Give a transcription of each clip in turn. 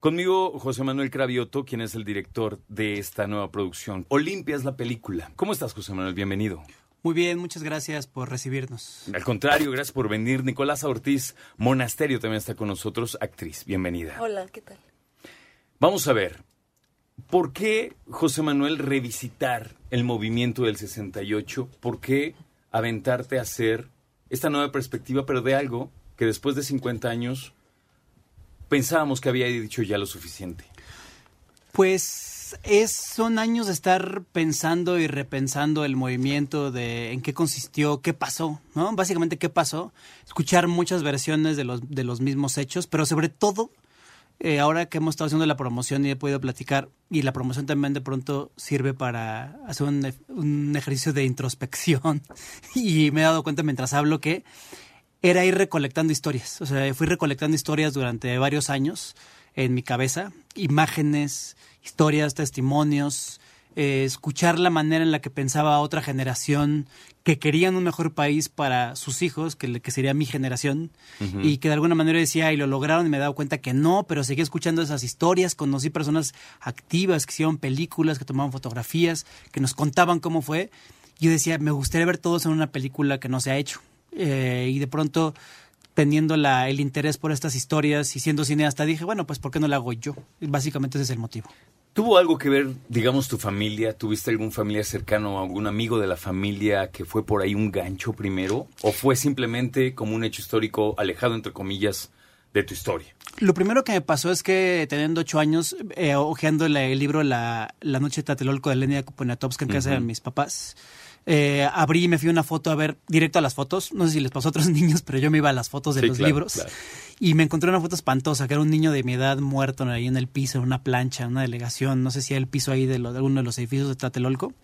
Conmigo José Manuel Cravioto, quien es el director de esta nueva producción. Olimpia es la película. ¿Cómo estás, José Manuel? Bienvenido. Muy bien, muchas gracias por recibirnos. Al contrario, gracias por venir. Nicolás Ortiz Monasterio también está con nosotros, actriz. Bienvenida. Hola, ¿qué tal? Vamos a ver, ¿por qué, José Manuel, revisitar el movimiento del 68? ¿Por qué aventarte a hacer esta nueva perspectiva, pero de algo que después de 50 años pensábamos que había dicho ya lo suficiente? Pues es, son años de estar pensando y repensando el movimiento de en qué consistió, qué pasó, ¿no? Básicamente qué pasó, escuchar muchas versiones de los, de los mismos hechos, pero sobre todo, eh, ahora que hemos estado haciendo la promoción y he podido platicar, y la promoción también de pronto sirve para hacer un, un ejercicio de introspección, y me he dado cuenta mientras hablo que era ir recolectando historias. O sea, fui recolectando historias durante varios años en mi cabeza, imágenes, historias, testimonios, eh, escuchar la manera en la que pensaba otra generación que querían un mejor país para sus hijos, que, que sería mi generación, y que de alguna manera decía, y lo lograron, y me he dado cuenta que no, pero seguí escuchando esas historias, conocí personas activas que hicieron películas, que tomaban fotografías, que nos contaban cómo fue. Yo decía, me gustaría ver todo eso en una película que no se ha hecho. Eh, y de pronto, teniendo la, el interés por estas historias y siendo cineasta, dije, bueno, pues ¿por qué no lo hago yo? Y básicamente ese es el motivo. ¿Tuvo algo que ver, digamos, tu familia? ¿Tuviste algún familiar cercano algún amigo de la familia que fue por ahí un gancho primero? ¿O fue simplemente como un hecho histórico alejado, entre comillas, de tu historia? Lo primero que me pasó es que teniendo ocho años, eh, hojeando la- el libro La, la noche de Tlatelolco de Lenia Poniatowska en casa de mis papás, eh, abrí y me fui una foto a ver directo a las fotos. No sé si les pasó a otros niños, pero yo me iba a las fotos de Sí, los claro, libros. claro. Y me encontré una foto espantosa, que era un niño de mi edad muerto ahí en el piso, en una plancha, en una delegación, no sé si era el piso ahí de, lo- de uno de los edificios de Tlatelolco,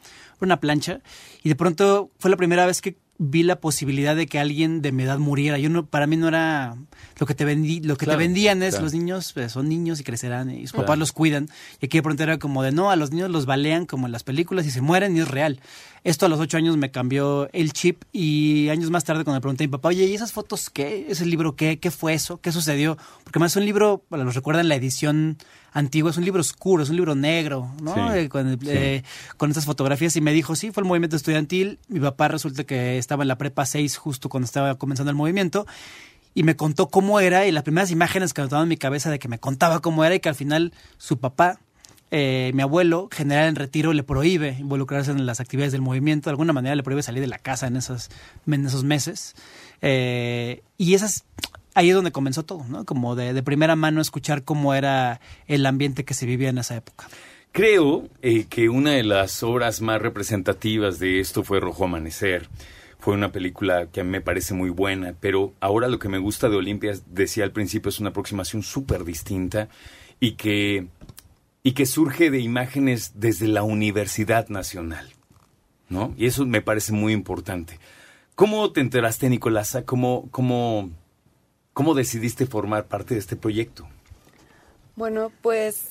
una plancha. Y de pronto fue la primera vez que vi la posibilidad de que alguien de mi edad muriera. Yo no, para mí no era lo que te vendí, lo que Claro, te vendían es claro. los niños pues, son niños y crecerán y sus Claro. papás los cuidan. Y aquí de pronto era como de no, a los niños los balean como en las películas y se mueren y es real. Esto a los ocho años me cambió el chip y años más tarde cuando le pregunté a mi papá, oye, ¿y esas fotos qué? ¿Ese libro qué? ¿Qué fue eso? ¿Qué sucedió? Porque más es un libro, para los recuerdan la edición antigua, es un libro oscuro, es un libro negro, ¿no? Sí, Eh, con, sí. eh, con estas fotografías y me dijo, sí, fue el movimiento estudiantil. Mi papá resulta que estaba en la prepa 6 justo cuando estaba comenzando el movimiento y me contó cómo era y las primeras imágenes que me en mi cabeza de que me contaba cómo era y que al final su papá, eh, mi abuelo, general en retiro, le prohíbe involucrarse en las actividades del movimiento, de alguna manera le prohíbe salir de la casa en esos, en esos meses. Eh, y esas, ahí es donde comenzó todo, ¿no? Como de, de primera mano escuchar cómo era el ambiente que se vivía en esa época. Creo eh, que una de las obras más representativas de esto fue Rojo Amanecer. Fue una película que a mí me parece muy buena, pero ahora lo que me gusta de Olimpia, decía al principio, es una aproximación súper distinta y que, y que surge de imágenes desde la Universidad Nacional. ¿no? Y eso me parece muy importante. ¿Cómo te enteraste, Nicolasa? ¿Cómo, cómo, cómo decidiste formar parte de este proyecto? Bueno, pues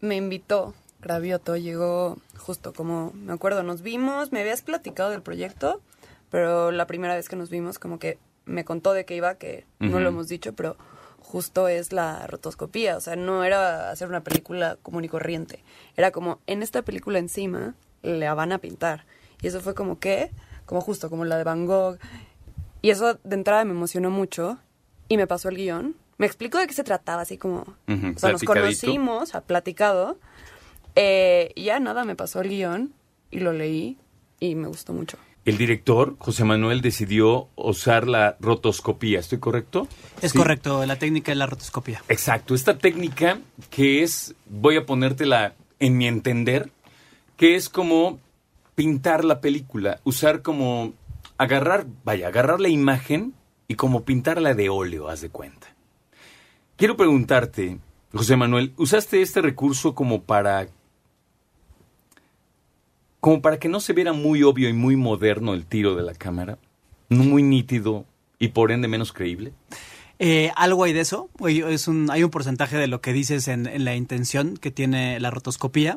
me invitó Gravioto, llegó justo como, me acuerdo, nos vimos, me habías platicado del proyecto, pero la primera vez que nos vimos como que me contó de qué iba, que no lo hemos dicho, pero justo es la rotoscopía, o sea, no era hacer una película común y corriente, era como en esta película encima la van a pintar. Y eso fue como que, como justo, como la de Van Gogh. Y eso de entrada me emocionó mucho y me pasó el guion. Me explicó de qué se trataba, así como... Ujú, o sea, nos conocimos, ha platicado. eh, y ya nada, me pasó el guion y lo leí y me gustó mucho. El director, José Manuel, decidió usar la rotoscopía, ¿estoy correcto? Es Sí. correcto, la técnica de la rotoscopia. Exacto, esta técnica que es, voy a ponértela en mi entender, que es como pintar la película, usar como agarrar, vaya, agarrar la imagen y como pintarla de óleo, haz de cuenta. Quiero preguntarte, José Manuel, ¿usaste este recurso como para como para que no se viera muy obvio y muy moderno el tiro de la cámara? Muy nítido y por ende menos creíble. Eh, algo hay de eso. Oye, Es un, hay un porcentaje de lo que dices en, en la intención que tiene la rotoscopía.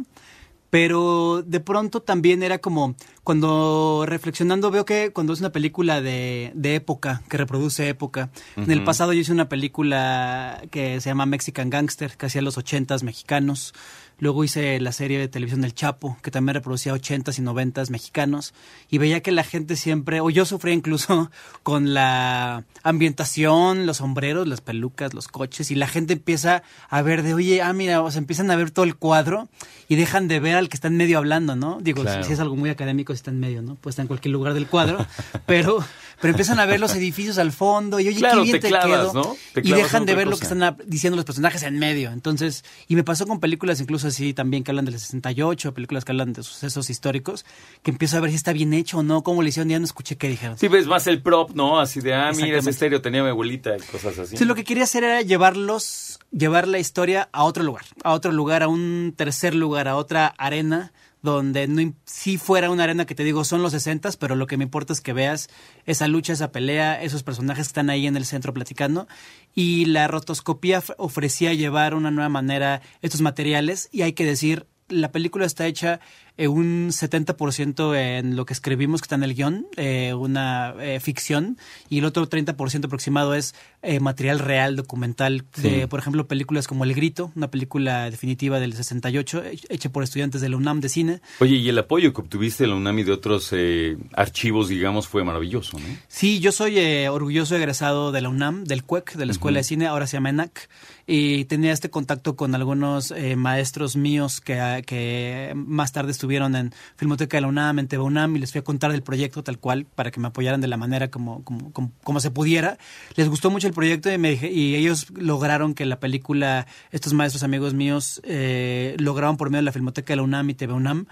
Pero de pronto también era como cuando reflexionando veo que cuando es una película de, de época, que reproduce época. En el pasado yo hice una película que se llama Mexican Gangster, que hacía los ochentas mexicanos. Luego hice la serie de televisión del Chapo, que también reproducía ochentas y noventas mexicanos. Y veía que la gente siempre, o yo sufría incluso con la ambientación, los sombreros, las pelucas, los coches, y la gente empieza a ver de, oye, ah, mira, o sea, empiezan a ver todo el cuadro y dejan de ver al que está en medio hablando, ¿no? Digo, Claro. si, si es algo muy académico, si está en medio, ¿no? Pues está en cualquier lugar del cuadro, pero, pero empiezan a ver los edificios al fondo y, oye, Claro, qué bien te te, clavas, quedo. ¿no? Te y dejan de ver lo que cosa. están diciendo los personajes en medio. Entonces, y me pasó con películas incluso así también que hablan del 68, películas que hablan de sucesos históricos, que empiezo a ver si está bien hecho o no, cómo le hicieron, ya no escuché qué dijeron. Sí, ves más el prop, ¿no? Así de, ah, mira, ese estéreo tenía mi abuelita y cosas así. Sí, lo que quería hacer era llevarlos, llevar la historia a otro lugar, a otro lugar, a un tercer lugar, a otra arena, donde no sí fuera una arena que te digo son los 60 pero lo que me importa es que veas esa lucha, esa pelea, esos personajes que están ahí en el centro platicando. Y la rotoscopía ofrecía llevar una nueva manera estos materiales, y hay que decir, la película está hecha eh, un 70% en lo que escribimos que está en el guion, eh, una eh, ficción, y el otro 30% aproximado es eh, material real, documental, de, Sí. por ejemplo, películas como El Grito, una película definitiva del 68, he- hecha por estudiantes de la UNAM de cine. Oye, y el apoyo que obtuviste de la UNAM y de otros eh, archivos, digamos, fue maravilloso, ¿no? Sí, yo soy eh, orgulloso egresado de la UNAM, del CUEC, de la Escuela de Cine, ahora se llama ENAC, y tenía este contacto con algunos maestros míos que, que más tarde estuvieron en Filmoteca de la UNAM, en TV UNAM, y les fui a contar del proyecto tal cual, para que me apoyaran de la manera como, como, como, se pudiera. Les gustó mucho el proyecto y, me dije- y ellos lograron que la película, estos maestros amigos míos, eh, lograron por medio de la Filmoteca de la UNAM y TV UNAM,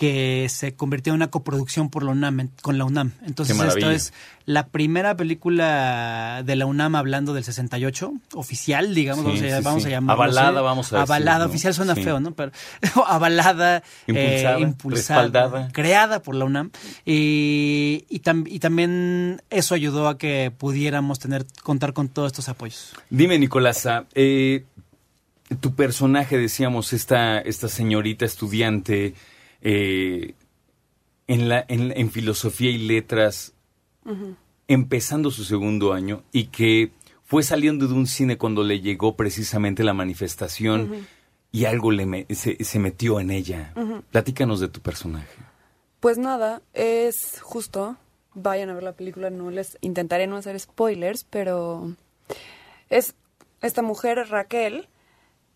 que se convirtió en una coproducción por la UNAM, con la UNAM. Entonces esto es la primera película de la UNAM hablando del 68, oficial, digamos, Sí, vamos, a, sí, vamos sí. a llamarlo. Avalada, vamos a decir, Avalada, ¿no? oficial suena feo, ¿no? Pero avalada, Impulsada, eh, impulsada, respaldada. creada por la UNAM. Y, y, tam- y también eso ayudó a que pudiéramos tener contar con todos estos apoyos. Dime, Nicolasa, eh, tu personaje, decíamos, esta, esta señorita estudiante eh, en, la, en, en filosofía y letras, empezando su segundo año y que fue saliendo de un cine cuando le llegó precisamente la manifestación y algo le me- se, se metió en ella. Platícanos de tu personaje. Pues nada, es justo. Vayan a ver la película, no les intentaré no hacer spoilers, pero es esta mujer Raquel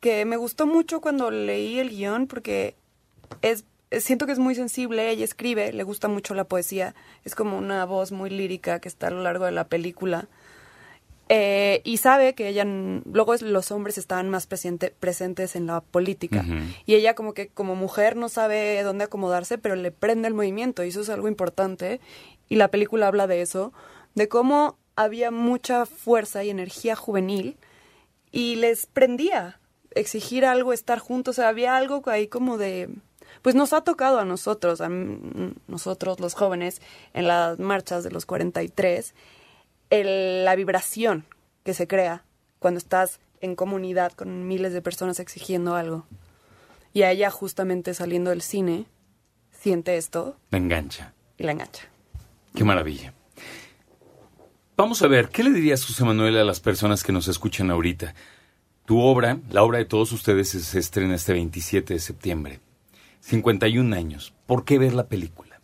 que me gustó mucho cuando leí el guion porque es siento que es muy sensible, ella escribe, le gusta mucho la poesía, es como una voz muy lírica que está a lo largo de la película. Eh, y sabe que ella, luego los hombres estaban más presente- presentes en la política. Y ella como que como mujer no sabe dónde acomodarse, pero le prende el movimiento y eso es algo importante. Y la película habla de eso, de cómo había mucha fuerza y energía juvenil y les prendía exigir algo, estar juntos. O sea, había algo ahí como de... Pues nos ha tocado a nosotros, a nosotros los jóvenes, en las marchas de los 43, el- la vibración que se crea cuando estás en comunidad con miles de personas exigiendo algo. Y a ella justamente saliendo del cine, siente esto La engancha. y la engancha. Qué maravilla. Vamos a ver, ¿qué le dirías, José Manuel, a las personas que nos escuchan ahorita? Tu obra, la obra de todos ustedes, se- se estrena este 27 de septiembre. 51 años. ¿Por qué ver la película?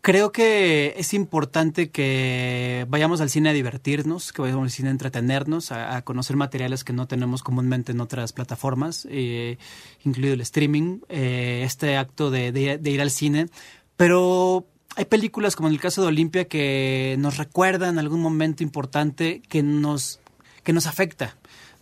Creo que es importante que vayamos al cine a divertirnos, que vayamos al cine a entretenernos, a, conocer materiales que no tenemos comúnmente en otras plataformas, eh, incluido el streaming, eh, este acto de, de- de ir al cine. Pero hay películas como en el caso de Olimpia que nos recuerdan algún momento importante que nos, que nos afecta.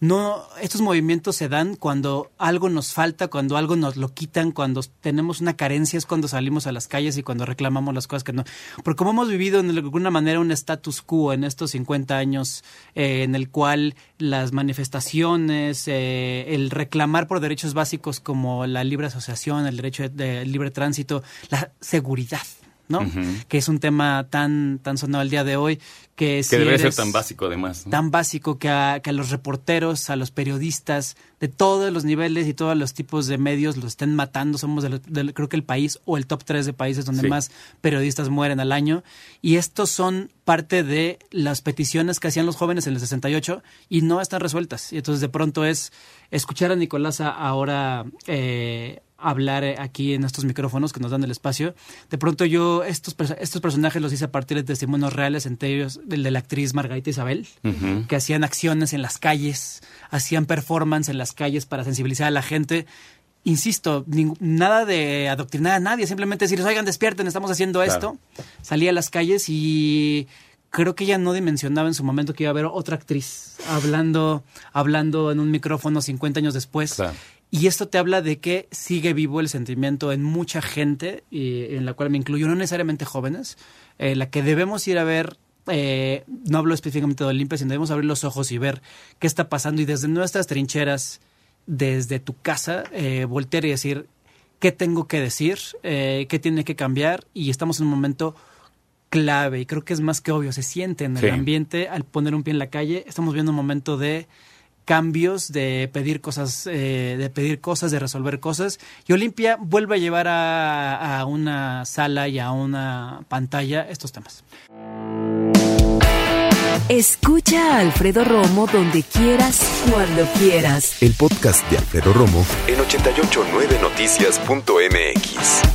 No, estos movimientos se dan cuando algo nos falta, cuando algo nos lo quitan, cuando tenemos una carencia, es cuando salimos a las calles y cuando reclamamos las cosas que no. Porque como hemos vivido en alguna manera un status quo en estos 50 años, eh, en el cual las manifestaciones, eh, el reclamar por derechos básicos como la libre asociación, el derecho de libre tránsito, la seguridad, ¿no? Que es un tema tan, tan sonado el día de hoy. Que, que debe ser tan básico además. Tan básico que a, que a, los reporteros, a los periodistas de todos los niveles y todos los tipos de medios lo estén matando. Somos, de, de, creo que el país o el top 3 de países donde sí. más periodistas mueren al año. Y estos son parte de las peticiones que hacían los jóvenes en el 68 y no están resueltas. Y entonces de pronto es escuchar a Nicolás ahora... Eh, hablar aquí en estos micrófonos que nos dan el espacio. De pronto yo estos, estos personajes los hice a partir de testimonios reales, entre ellos el de la actriz Margarita Isabel, uh -huh. que hacían acciones en las calles, hacían performance en las calles para sensibilizar a la gente. Insisto, nada de adoctrinar a nadie, simplemente decirles, oigan, despierten, estamos haciendo claro. esto. Salí a las calles y creo que ella no dimensionaba en su momento que iba a haber otra actriz hablando, hablando en un micrófono 50 años después. Claro. Y esto te habla de que sigue vivo el sentimiento en mucha gente, y en la cual me incluyo, no necesariamente jóvenes, eh, la que debemos ir a ver, eh, no hablo específicamente de Olimpia, sino debemos abrir los ojos y ver qué está pasando y desde nuestras trincheras, desde tu casa, eh, voltear y decir qué tengo que decir, eh, qué tiene que cambiar y estamos en un momento clave y creo que es más que obvio, se siente en el sí. ambiente al poner un pie en la calle, estamos viendo un momento de cambios, de pedir cosas, eh, de pedir cosas, de resolver cosas. Y Olimpia vuelve a llevar a, a una sala y a una pantalla estos temas. Escucha a Alfredo Romo donde quieras, cuando quieras. El podcast de Alfredo Romo en 889noticias.mx.